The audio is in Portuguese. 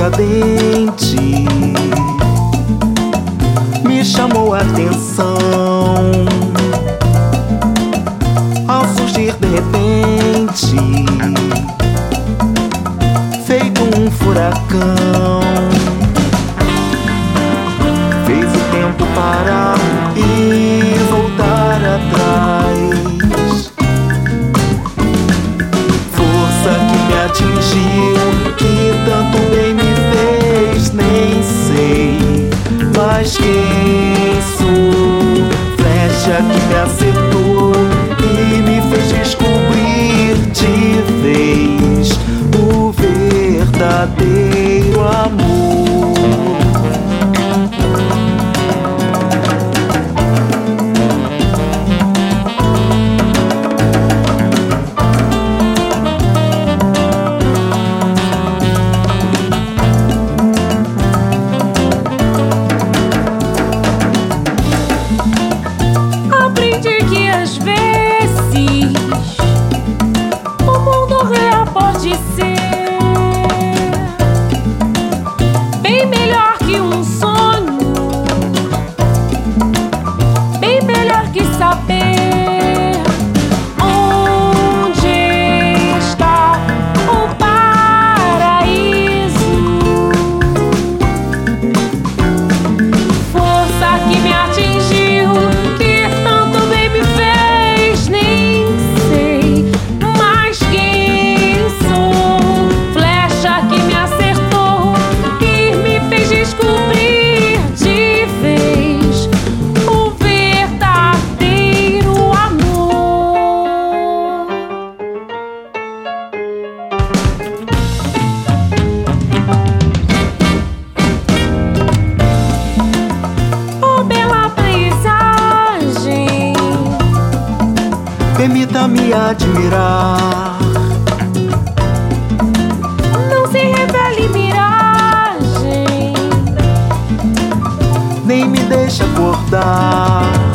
decadente me chamou a atenção ao surgir de repente, feito um furacão, fez o tempo parar. my skin. me admirar. Não se revele miragem, nem me deixe acordar.